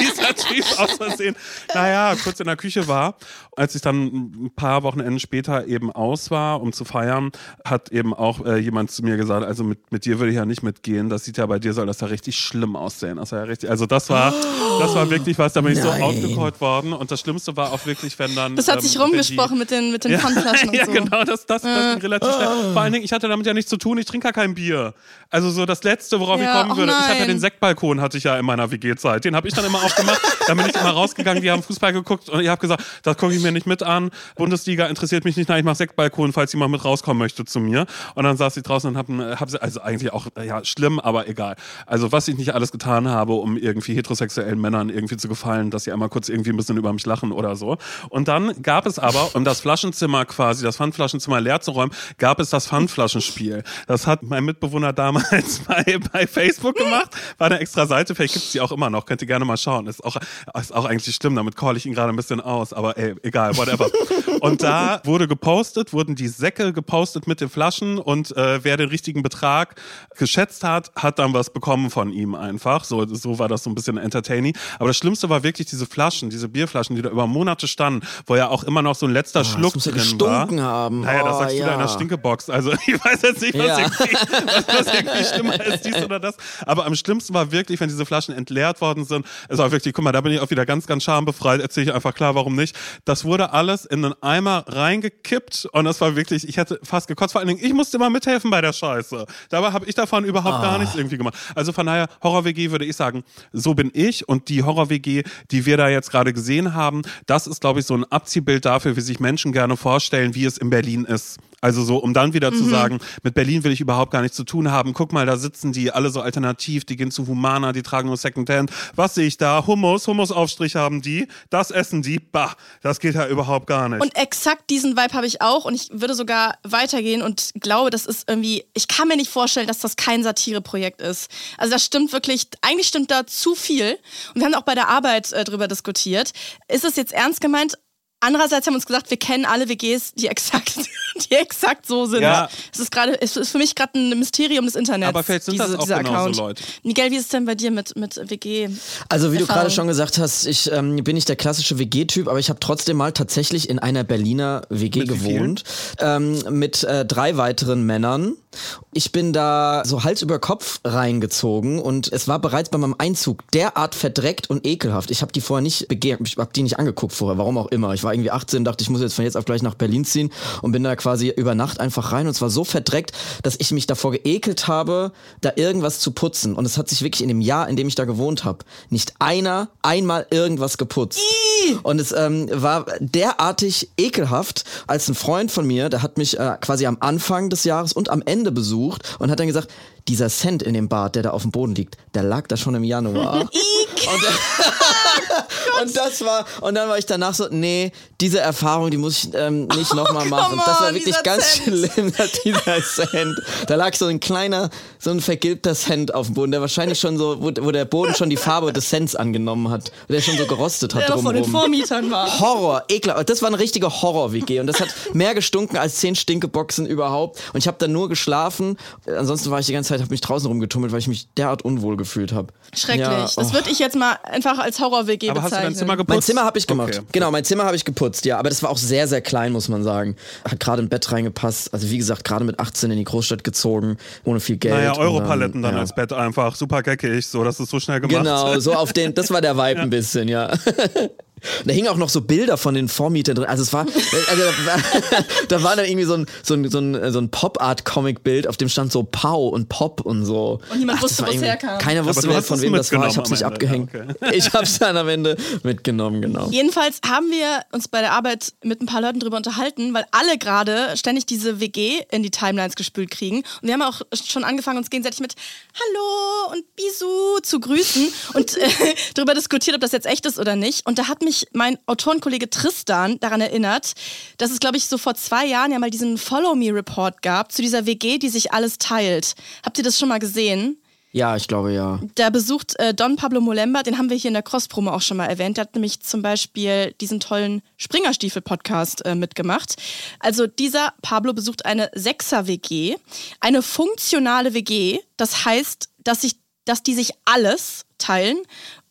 dieser Typ aus Versehen, naja, kurz in der Küche war. Als ich dann ein paar Wochenenden später eben aus war, um zu feiern, hat eben auch äh, jemand zu mir gesagt, also mit, mit dir würde ich ja nicht mitgehen. Das sieht ja bei dir soll das ja richtig schlimm aussehen. Das ja richtig, also das war, das war wirklich was, da bin ich so Nein. outgecallt worden. Und das Schlimmste war auch wirklich, wenn dann. Das hat sich ähm, die- rumgesprochen mit den, mit den Pfandflaschen [LAUGHS] und ja, so. genau, das, das, das ging relativ schnell. Vor allen Dingen, ich hatte damit ja nichts zu tun, ich trinke ja kein Bier. Also so das Letzte, worauf Ja, ich kommen oh würde, ich hatte ja den Sektbalkon, hatte ich ja in meiner WG-Zeit. Den habe ich dann immer aufgemacht, dann bin ich immer rausgegangen, die haben Fußball geguckt und ich habe gesagt, das gucke ich mir nicht mit an. Bundesliga interessiert mich nicht, nein, ich mache Sektbalkon, falls jemand mit rauskommen möchte zu mir. Und dann saß ich draußen und habe hab sie, also eigentlich auch, ja, schlimm, aber egal. Also was ich nicht alles getan habe, um irgendwie heterosexuellen Männern irgendwie zu gefallen, dass sie einmal kurz irgendwie ein bisschen über mich lachen oder so. Und dann gab es aber, um das Flaschenzimmer quasi, das Pfandflaschenzimmer leer zu räumen, gab es das Pfandflaschenspiel. Das hat mein Mitbewohner damals [LAUGHS] bei, bei Facebook gemacht. War eine extra Seite, vielleicht gibt's die auch immer noch, könnt ihr gerne mal schauen. Ist auch, ist auch eigentlich schlimm, damit call ich ihn gerade ein bisschen aus, aber ey, egal, whatever. [LAUGHS] Und da wurde gepostet, wurden die Säcke gepostet mit den Flaschen und äh, wer den richtigen Betrag geschätzt hat, hat dann was bekommen von ihm einfach. So, so war das so ein bisschen entertaining. Aber das Schlimmste war wirklich diese Flaschen, diese Bierflaschen, die da über Monate standen, wo ja auch immer noch so ein letzter das Schluck ja drin gestunken war. haben. Naja, das Oh, sagst du da in der ja. Stinkebox. Also [LAUGHS] ich weiß jetzt nicht, was, Ja. irgendwie, was, was irgendwie schlimmer ist, dies oder das. Aber am schlimmsten war wirklich, wenn diese Flaschen entleert worden sind. Es war wirklich, guck mal, da bin ich auch wieder ganz, ganz schambefreit. Erzähle ich einfach klar, warum nicht. Das wurde alles in einen Eimer reingekippt und das war wirklich, ich hätte fast gekotzt. Vor allen Dingen, ich musste mal mithelfen bei der Scheiße. Dabei habe ich davon überhaupt gar nichts irgendwie gemacht. Also von daher, Horror-WG würde ich sagen, so bin ich und die Horror-WG, die wir da jetzt gerade gesehen haben, das ist, glaube ich, so ein Abziehbild dafür, wie sich Menschen gerne vorstellen, wie es in Berlin ist. Also so, um dann wieder zu sagen, mit Berlin will ich überhaupt gar nichts zu tun haben. Guck mal, da sitzen die alle so alternativ, die gehen zu Humana, die tragen nur Secondhand. Was sehe ich da? Hummus, Hummusaufstrich haben die. Das essen die. Bah, das geht ja überhaupt gar nicht. Und exakt diesen Vibe habe ich auch und ich würde sogar weitergehen und glaube, das ist irgendwie, ich kann mir nicht vorstellen, dass das kein Satireprojekt ist. Also das stimmt wirklich, eigentlich stimmt da zu viel. Und wir haben auch bei der Arbeit äh, drüber diskutiert. Ist es jetzt ernst gemeint? Andererseits haben wir uns gesagt, wir kennen alle WGs, die exakt, [LAUGHS] die exakt so sind. Ja. Es ist gerade, es ist für mich gerade ein Mysterium des Internets. Aber vielleicht sind diese, das auch dieser genauso Account. Leute. Miguel, wie ist es denn bei dir mit, mit WG? Also wie du gerade schon gesagt hast, ich ähm, bin nicht der klassische WG-Typ, aber ich habe trotzdem mal tatsächlich in einer Berliner WG Mit gewohnt ähm, mit äh, drei weiteren Männern. Ich bin da so Hals über Kopf reingezogen und es war bereits bei meinem Einzug derart verdreckt und ekelhaft. Ich habe die vorher nicht begehrt, ich habe die nicht angeguckt vorher, warum auch immer. Ich war irgendwie 18, dachte ich muss jetzt von jetzt auf gleich nach Berlin ziehen und bin da quasi über Nacht einfach rein und zwar so verdreckt, dass ich mich davor geekelt habe, da irgendwas zu putzen. Und es hat sich wirklich in dem Jahr, in dem ich da gewohnt habe, nicht einer einmal irgendwas geputzt. Und es ähm, war derartig ekelhaft, als ein Freund von mir, der hat mich äh, quasi am Anfang des Jahres und am Ende besucht und hat dann gesagt, dieser Cent in dem Bad, der da auf dem Boden liegt, der lag da schon im Januar. [LAUGHS] [LAUGHS] Und das war, und dann war ich danach so, nee, diese Erfahrung, die muss ich ähm, nicht nochmal machen. Das war on, wirklich ganz Cent. schlimm, [LAUGHS] dieser Cent. Da lag so ein kleiner, so ein vergilbter Cent auf dem Boden, der wahrscheinlich schon so, wo, wo der Boden schon die Farbe des Cents angenommen hat, der schon so gerostet hat Der von den. Vormietern war. Horror, ekelhaft. Das war eine richtige Horror-WG und das hat mehr gestunken als zehn Stinkeboxen überhaupt. Und ich habe dann nur geschlafen. Ansonsten war ich die ganze Zeit, habe mich draußen rumgetummelt, weil ich mich derart unwohl gefühlt habe. Schrecklich. Ja, Das oh. würde ich jetzt mal einfach als Horror-WG Aber hast du bezeichnen. dein Zimmer geputzt? Mein Zimmer habe ich gemacht. Okay. Genau, mein Zimmer habe ich geputzt, ja. Aber das war auch sehr, sehr klein, muss man sagen. Hat gerade im Bett reingepasst. Also wie gesagt, gerade mit 18 in die Großstadt gezogen, ohne viel Geld. Naja, Europaletten dann ja. als Bett einfach. Super geckig, so, das ist so schnell gemacht. Genau, so auf den, das war der [LAUGHS] Vibe ein bisschen, ja. [LAUGHS] Da hingen auch noch so Bilder von den Vormietern drin. Also es war, [LAUGHS] also da war- [LAUGHS] da war dann irgendwie so ein, so ein, so ein, so ein Pop-Art-Comic-Bild, auf dem stand so Pau und Pop und so. Und niemand das wusste, wo es herkam. Keiner wusste, wer von wem das war. Ich hab's nicht Ende, abgehängt. ja, Ich hab's dann am Ende mitgenommen, genau. Jedenfalls haben wir uns bei der Arbeit mit ein paar Leuten drüber unterhalten, weil alle gerade ständig diese WG in die Timelines gespült kriegen. Und wir haben auch schon angefangen, uns gegenseitig mit Hallo und Bisou zu grüßen und äh, [LAUGHS] darüber diskutiert, ob das jetzt echt ist oder nicht. Und da hat mich mein Autorenkollege Tristan daran erinnert, dass es, glaube ich, so vor zwei Jahren ja mal diesen Follow Me Report gab zu dieser WG, die sich alles teilt. Habt ihr das schon mal gesehen? Ja, ich glaube ja. Da besucht äh, Don Pablo Molemba, den haben wir hier in der Cross-Promo auch schon mal erwähnt. Der hat nämlich zum Beispiel diesen tollen Springerstiefel-Podcast äh, mitgemacht. Also dieser Pablo besucht eine Sechser-WG, eine funktionale WG. Das heißt, dass, sich, dass die sich alles teilen.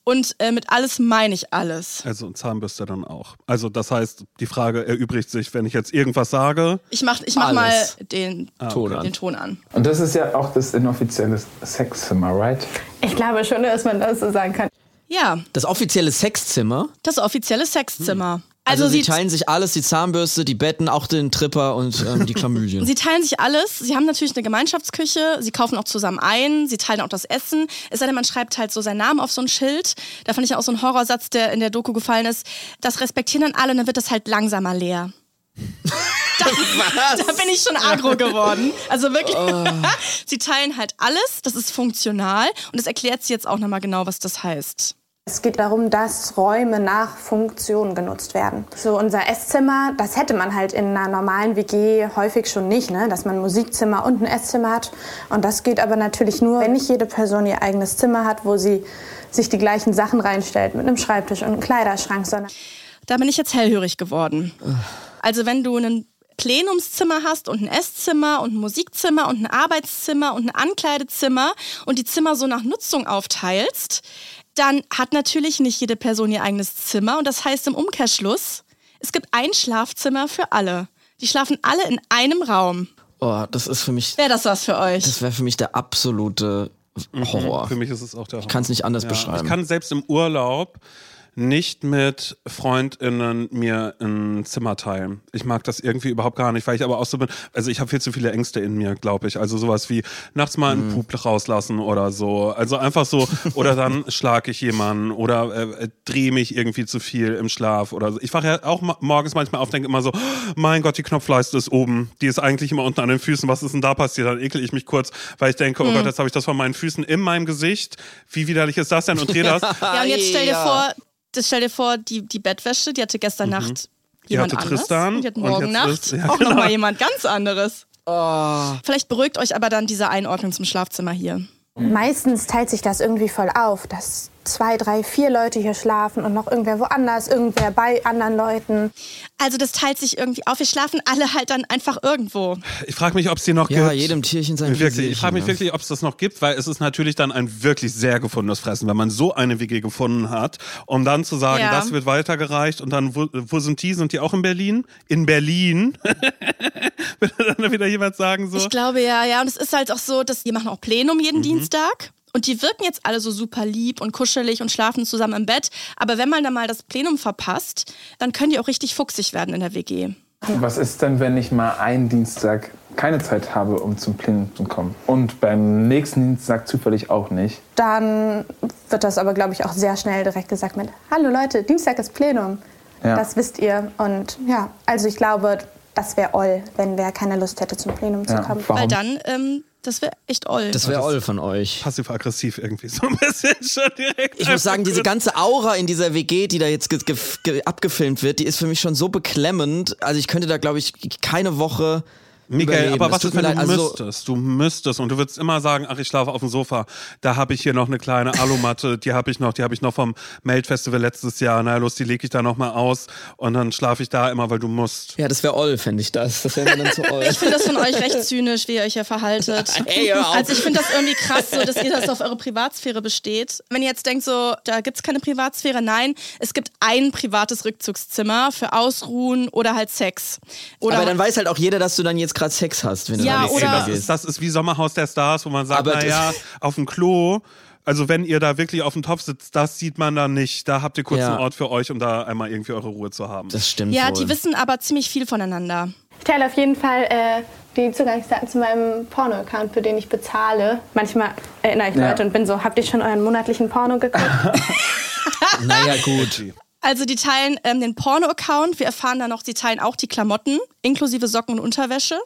Und äh, mit alles meine ich alles. Also Zahnbürste dann auch. Also das heißt, die Frage erübrigt sich, wenn ich jetzt irgendwas sage. Ich mach, ich mach mal den, Ton an. den Ton an. Und das ist ja auch das inoffizielle Sexzimmer, right? Ich glaube schon, dass man das so sagen kann. Ja, Das offizielle Sexzimmer. das offizielle Sexzimmer. Also, sie sie teilen sich alles, die Zahnbürste, die Betten, auch den Tripper und ähm, die [LAUGHS] Chlamydien. Sie teilen sich alles. Sie haben natürlich eine Gemeinschaftsküche. Sie kaufen auch zusammen ein. Sie teilen auch das Essen. Es sei denn, man schreibt halt so seinen Namen auf so ein Schild. Da fand ich auch so einen Horrorsatz, der in der Doku gefallen ist. Das respektieren dann alle und dann wird das halt langsamer leer. [LAUGHS] Da, da bin ich schon agro geworden. Also wirklich, [LAUGHS] sie teilen halt alles. Das ist funktional. Und das erklärt sie jetzt auch nochmal genau, was das heißt. Es geht darum, dass Räume nach Funktion genutzt werden. So unser Esszimmer, das hätte man halt in einer normalen WG häufig schon nicht, ne? dass man ein Musikzimmer und ein Esszimmer hat. Und das geht aber natürlich nur, wenn nicht jede Person ihr eigenes Zimmer hat, wo sie sich die gleichen Sachen reinstellt mit einem Schreibtisch und einem Kleiderschrank, sondern Da bin ich jetzt hellhörig geworden. Also wenn du ein Plenumszimmer hast und ein Esszimmer und ein Musikzimmer und ein Arbeitszimmer und ein Ankleidezimmer und die Zimmer so nach Nutzung aufteilst, dann hat natürlich nicht jede Person ihr eigenes Zimmer und das heißt im Umkehrschluss, es gibt ein Schlafzimmer für alle. Die schlafen alle in einem Raum. Oh, das ist für mich, Wäre das was für euch? das wäre für mich der absolute Horror. Für mich ist es auch der Ich kann es nicht anders Ja, beschreiben. Ich kann selbst im Urlaub nicht mit FreundInnen mir ein Zimmer teilen. Ich mag das irgendwie überhaupt gar nicht, weil ich aber auch so bin, also ich habe viel zu viele Ängste in mir, glaube ich. Also sowas wie nachts mal einen Mhm. Pup rauslassen oder so. Also einfach so, oder dann [LAUGHS] schlage ich jemanden oder äh, drehe mich irgendwie zu viel im Schlaf oder so. Ich wache ja auch morgens manchmal auf, denke immer so, mein Gott, die Knopfleiste ist oben. Die ist eigentlich immer unten an den Füßen. Was ist denn da passiert? Dann ekel ich mich kurz, weil ich denke, oh Mhm. Gott, jetzt habe ich das von meinen Füßen in meinem Gesicht. Wie widerlich ist das denn? Und drehe das. [LAUGHS] Ja, und jetzt stell dir Ja. vor, das stell dir vor, die, die Bettwäsche, die hatte gestern Nacht Mhm. Die jemand anders. Tristan und die hat morgen jetzt Nacht ist- ja, auch genau. nochmal jemand ganz anderes. Oh. Vielleicht beruhigt euch aber dann diese Einordnung zum Schlafzimmer hier. meistens teilt sich das irgendwie voll auf, dass zwei, drei, vier Leute hier schlafen und noch irgendwer woanders, irgendwer bei anderen Leuten. Also das teilt sich irgendwie auf. Wir schlafen alle halt dann einfach irgendwo. Ich frage mich, ob es die noch Ja, gibt. jedem Tierchen sein Wirklich, ich frage mich ne? wirklich, ob es das noch gibt, weil es ist natürlich dann ein wirklich sehr gefundenes Fressen, wenn man so eine WG gefunden hat, um dann zu sagen, Ja. das wird weitergereicht und dann, wo, wo sind die? Sind die auch in Berlin? In Berlin? [LAUGHS] Würde dann wieder jemand sagen so? Ich glaube ja, ja. Und es ist halt auch so, dass die machen auch Plenum jeden Dienstag. Und die wirken jetzt alle so super lieb und kuschelig und schlafen zusammen im Bett. Aber wenn man dann mal das Plenum verpasst, dann können die auch richtig fuchsig werden in der WG. Was ist denn, wenn ich mal einen Dienstag keine Zeit habe, um zum Plenum zu kommen? Und beim nächsten Dienstag zufällig auch nicht? Dann wird das aber, glaube ich, auch sehr schnell direkt gesagt mit, hallo Leute, Dienstag ist Plenum. Ja. Das wisst ihr. Und ja, also ich glaube, das wäre all, wenn wer keine Lust hätte, zum Plenum zu Ja, kommen. warum? Weil dann ähm, Das wäre echt oll. Das wäre all von euch. Passiv-aggressiv irgendwie so ein bisschen schon direkt. Ich muss sagen, diese ganze Aura in dieser WG, die da jetzt ge ge ge abgefilmt wird, die ist für mich schon so beklemmend. Also ich könnte da, glaube ich, keine Woche. Michael, überleben. aber was ist, wenn du also- müsstest? Du müsstest und du würdest immer sagen, ach, ich schlafe auf dem Sofa. Da habe ich hier noch eine kleine Alumatte, die habe ich noch, die habe ich noch vom Melt-Festival letztes Jahr. Na los, die lege ich da noch mal aus und dann schlafe ich da immer, weil du musst. Ja, das wäre all, fände ich das. Das wäre dann zu [LAUGHS] all. Ich finde das von euch recht zynisch, wie ihr euch hier verhaltet. [LAUGHS] Ey. Also ich finde das irgendwie krass, so, dass ihr das auf eure Privatsphäre besteht. Wenn ihr jetzt denkt, so, da gibt es keine Privatsphäre, nein, es gibt ein privates Rückzugszimmer für Ausruhen oder halt Sex. Oder Aber dann weiß halt auch jeder, dass du dann jetzt gerade Sex hast, wenn du Ja, da nicht oder- das, ist, das ist wie Sommerhaus der Stars, wo man sagt, naja, [LAUGHS] auf dem Klo. Also wenn ihr da wirklich auf dem Topf sitzt, das sieht man dann nicht. Da habt ihr kurz Ja. einen Ort für euch, um da einmal irgendwie eure Ruhe zu haben. Das stimmt ja, wohl. die wissen aber ziemlich viel voneinander. Ich teile auf jeden Fall äh, die Zugangsdaten zu meinem Porno-Account, für den ich bezahle. Manchmal erinnere ich Ja. Leute und bin so, habt ihr schon euren monatlichen Porno geguckt? [LAUGHS] naja, gut. Also die teilen ähm, den Porno-Account, wir erfahren dann noch, sie teilen auch die Klamotten, inklusive Socken und Unterwäsche.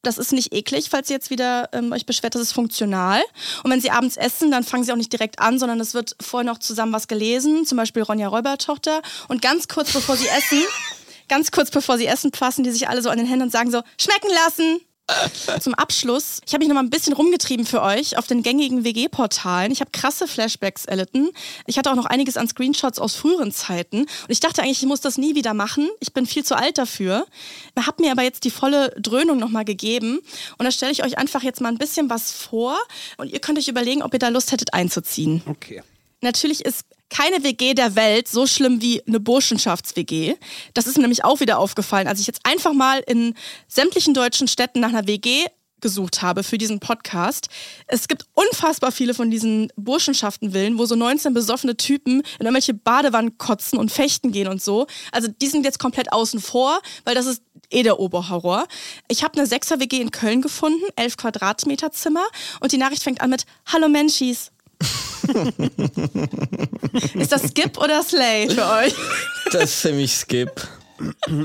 Das ist nicht eklig, falls ihr jetzt wieder ähm, euch beschwert, das ist funktional. Und wenn sie abends essen, dann fangen sie auch nicht direkt an, sondern es wird vorher noch zusammen was gelesen, zum Beispiel Ronja Räubertochter. Und ganz kurz bevor sie essen, [LAUGHS] ganz kurz bevor sie essen, fassen die sich alle so an den Händen und sagen so, schmecken lassen. Zum Abschluss, ich habe mich noch mal ein bisschen rumgetrieben für euch auf den gängigen WG-Portalen. Ich habe krasse Flashbacks erlitten. Ich hatte auch noch einiges an Screenshots aus früheren Zeiten. Und ich dachte eigentlich, ich muss das nie wieder machen. Ich bin viel zu alt dafür. Hab mir aber jetzt die volle Dröhnung noch mal gegeben. Und da stelle ich euch einfach jetzt mal ein bisschen was vor. Und ihr könnt euch überlegen, ob ihr da Lust hättet einzuziehen. Okay. Natürlich ist keine WG der Welt so schlimm wie eine Burschenschafts-WG. Das ist mir nämlich auch wieder aufgefallen, als ich jetzt einfach mal in sämtlichen deutschen Städten nach einer WG gesucht habe für diesen Podcast. Es gibt unfassbar viele von diesen Burschenschaftenvillen, wo so 19 besoffene Typen in irgendwelche Badewannen kotzen und fechten gehen und so. Also die sind jetzt komplett außen vor, weil das ist eh der Oberhorror. Ich habe eine 6er WG in Köln gefunden, 11 Quadratmeter Zimmer und die Nachricht fängt an mit Hallo Menschis. [LAUGHS] Ist das Skip oder Slay für euch? Das ist für mich Skip.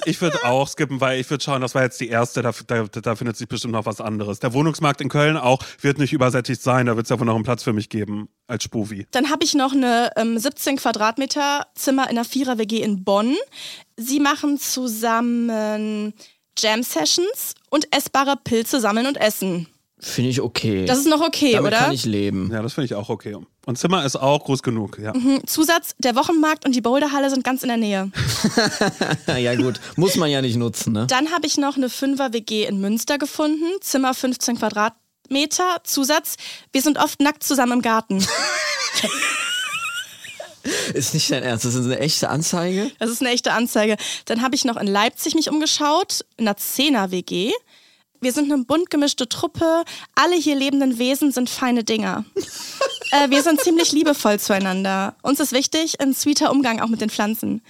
Ich würde auch skippen, weil ich würde schauen, das war jetzt die erste, da, da, da findet sich bestimmt noch was anderes. Der Wohnungsmarkt in Köln auch wird nicht übersättigt sein, da wird es ja wohl noch einen Platz für mich geben als Spuvi. Dann habe ich noch eine ähm, 17 Quadratmeter Zimmer in einer Vierer-WG in Bonn. Sie machen zusammen Jam-Sessions und essbare Pilze sammeln und essen. Finde ich okay. Das ist noch okay, Damit oder? kann ich leben. Ja, das finde ich auch okay. Und Zimmer ist auch groß genug, ja. Hm, Zusatz, der Wochenmarkt und die Boulderhalle sind ganz in der Nähe. [LAUGHS] ja gut, muss man ja nicht nutzen, ne? Dann habe ich noch eine Fünfer-WG in Münster gefunden, Zimmer 15 Quadratmeter. Zusatz, wir sind oft nackt zusammen im Garten. [LAUGHS] Ist nicht dein Ernst, das ist eine echte Anzeige? Das ist eine echte Anzeige. Dann habe ich noch in Leipzig mich umgeschaut, in einer Zehner-WG. Wir sind eine bunt gemischte Truppe. Alle hier lebenden Wesen sind feine Dinger. äh, wir sind ziemlich liebevoll zueinander. Uns ist wichtig, ein sweeter Umgang auch mit den Pflanzen.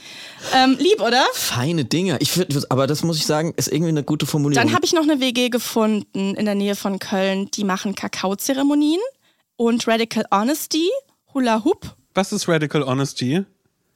Ähm, lieb, oder? Feine Dinge. Ich würd, aber das muss ich sagen, ist irgendwie eine gute Formulierung. Dann habe ich noch eine WG gefunden in der Nähe von Köln. Die machen Kakaozeremonien und Radical Honesty, Hula Hoop. Was ist Radical Honesty?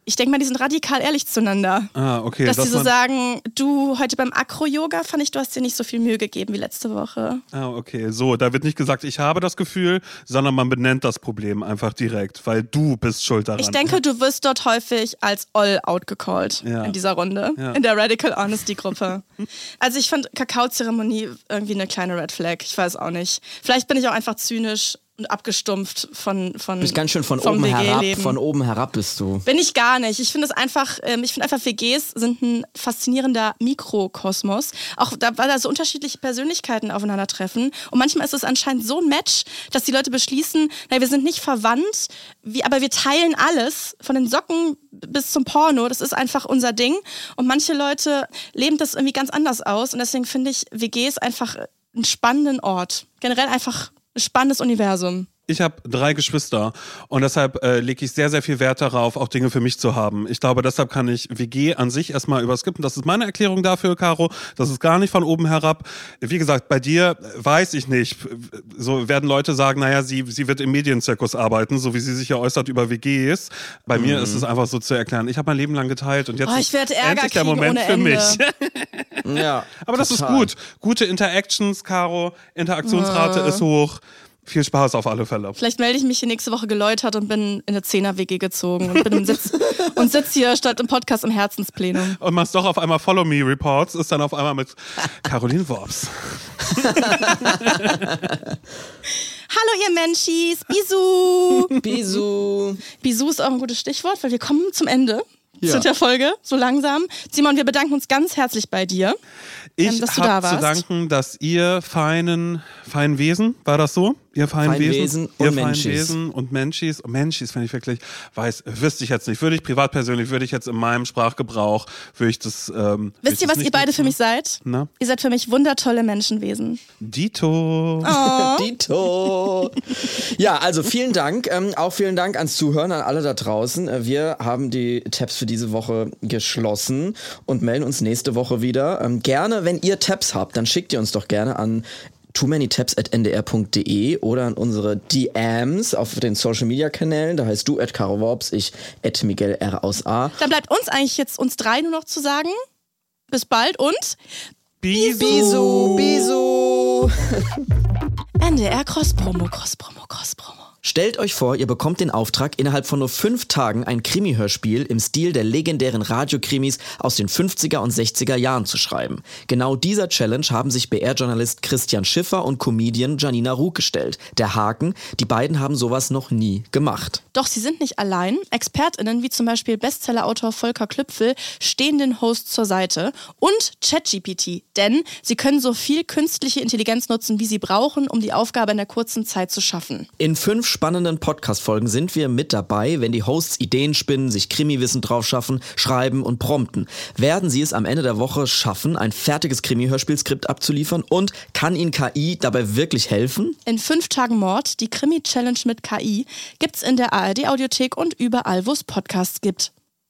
Ich denke mal, die sind radikal ehrlich zueinander. Ah, okay. dass die so sagen, du heute beim Akro-Yoga fand ich, du hast dir nicht so viel Mühe gegeben wie letzte Woche. Ah, okay. So, da wird nicht gesagt, ich habe das Gefühl, sondern man benennt das Problem einfach direkt, weil du bist schuld daran. Ich denke, du wirst dort häufig als all out gecallt Ja. in dieser Runde, Ja. in der Radical Honesty Gruppe. [LAUGHS] also ich fand Kakaozeremonie irgendwie eine kleine Red Flag. Ich weiß auch nicht. Vielleicht bin ich auch einfach zynisch und abgestumpft von von bist ganz schön von oben herab. Von oben herab bist du. Bin ich gar nicht. Ich finde es einfach, ähm, ich finde einfach, WGs sind ein faszinierender Mikrokosmos. Auch da, weil da so unterschiedliche Persönlichkeiten aufeinandertreffen. Und manchmal ist es anscheinend so ein Match, dass die Leute beschließen, naja, wir sind nicht verwandt, wie, aber wir teilen alles, von den Socken bis zum Porno. Das ist einfach unser Ding. Und manche Leute leben das irgendwie ganz anders aus. Und deswegen finde ich WGs einfach einen spannenden Ort. Generell einfach ein spannendes Universum. Ich habe drei Geschwister und deshalb äh, lege ich sehr, sehr viel Wert darauf, auch Dinge für mich zu haben. Ich glaube, deshalb kann ich WG an sich erstmal überskippen. Das ist meine Erklärung dafür, Caro. Das ist gar nicht von oben herab. Wie gesagt, bei dir weiß ich nicht. So werden Leute sagen, naja, sie, sie wird im Medienzirkus arbeiten, so wie sie sich ja äußert über WGs. Bei mir Mhm. ist es einfach so zu erklären. Ich habe mein Leben lang geteilt und jetzt Oh, ich ist werde Ärger endlich der kriegen Moment ohne für Ende. mich. Ja, [LAUGHS] Aber das ist total. gut. Gute Interactions, Caro. Interaktionsrate ist hoch. Viel Spaß auf alle Fälle. Vielleicht melde ich mich hier nächste Woche geläutert und bin in eine Zehner-WG gezogen und, bin Sitz [LAUGHS] und sitz hier statt im Podcast im Herzensplenum. Und machst doch auf einmal Follow Me Reports, ist dann auf einmal mit [LAUGHS] Caroline Worps. [LAUGHS] Hallo ihr Menschis, Bisou! Bisu. Bisou ist auch ein gutes Stichwort, weil wir kommen zum Ende Ja. der Folge, so langsam. Simon, wir bedanken uns ganz herzlich bei dir. Ich Ähm, dass du da habe zu warst. danken, dass ihr feinen, feinen Wesen, war das so? Ihr feinen Fein Wesen, Wesen ihr und feinen. Wesen und Menschis. Und Menschis, wenn ich wirklich weiß, wüsste ich jetzt nicht. Würde ich privat persönlich, würde ich jetzt in meinem Sprachgebrauch, würde ich das. Ähm, Wisst ihr, das was ihr beide für mich seid? Na? Ihr seid für mich wundertolle Menschenwesen. Dito. Oh. [LAUGHS] Dito. Ja, also vielen Dank. Ähm, auch vielen Dank ans Zuhören, an alle da draußen. Äh, Wir haben die Tabs für diese Woche geschlossen und melden uns nächste Woche wieder. Ähm, gerne, wenn ihr Tabs habt, dann schickt ihr uns doch gerne an too many tabs at ndr.de oder an unsere DMs auf den Social Media Kanälen. Da heißt du at Caro Worps, ich at Miguel R aus A. Dann bleibt uns eigentlich jetzt uns drei nur noch zu sagen. Bis bald und Bisu, Bisu. [LAUGHS] NDR Cross Promo, Cross Promo, Cross Promo. Stellt euch vor, ihr bekommt den Auftrag, innerhalb von nur fünf Tagen ein Krimi-Hörspiel im Stil der legendären Radiokrimis aus den 50er und 60er Jahren zu schreiben. Genau dieser Challenge haben sich BR-Journalist Christian Schiffer und Comedian Janina Ruck gestellt. Der Haken, die beiden haben sowas noch nie gemacht. Doch sie sind nicht allein. ExpertInnen wie zum Beispiel Bestsellerautor Volker Klüpfel stehen den Hosts zur Seite und ChatGPT, denn sie können so viel künstliche Intelligenz nutzen, wie sie brauchen, um die Aufgabe in der kurzen Zeit zu schaffen. In fünf spannenden Podcast-Folgen sind wir mit dabei, wenn die Hosts Ideen spinnen, sich Krimi-Wissen drauf schaffen, schreiben und prompten. Werden sie es am Ende der Woche schaffen, ein fertiges Krimi-Hörspielskript abzuliefern und kann ihnen KI dabei wirklich helfen? In fünf Tagen Mord, die Krimi-Challenge mit KI, gibt's in der ARD-Audiothek und überall, wo es Podcasts gibt.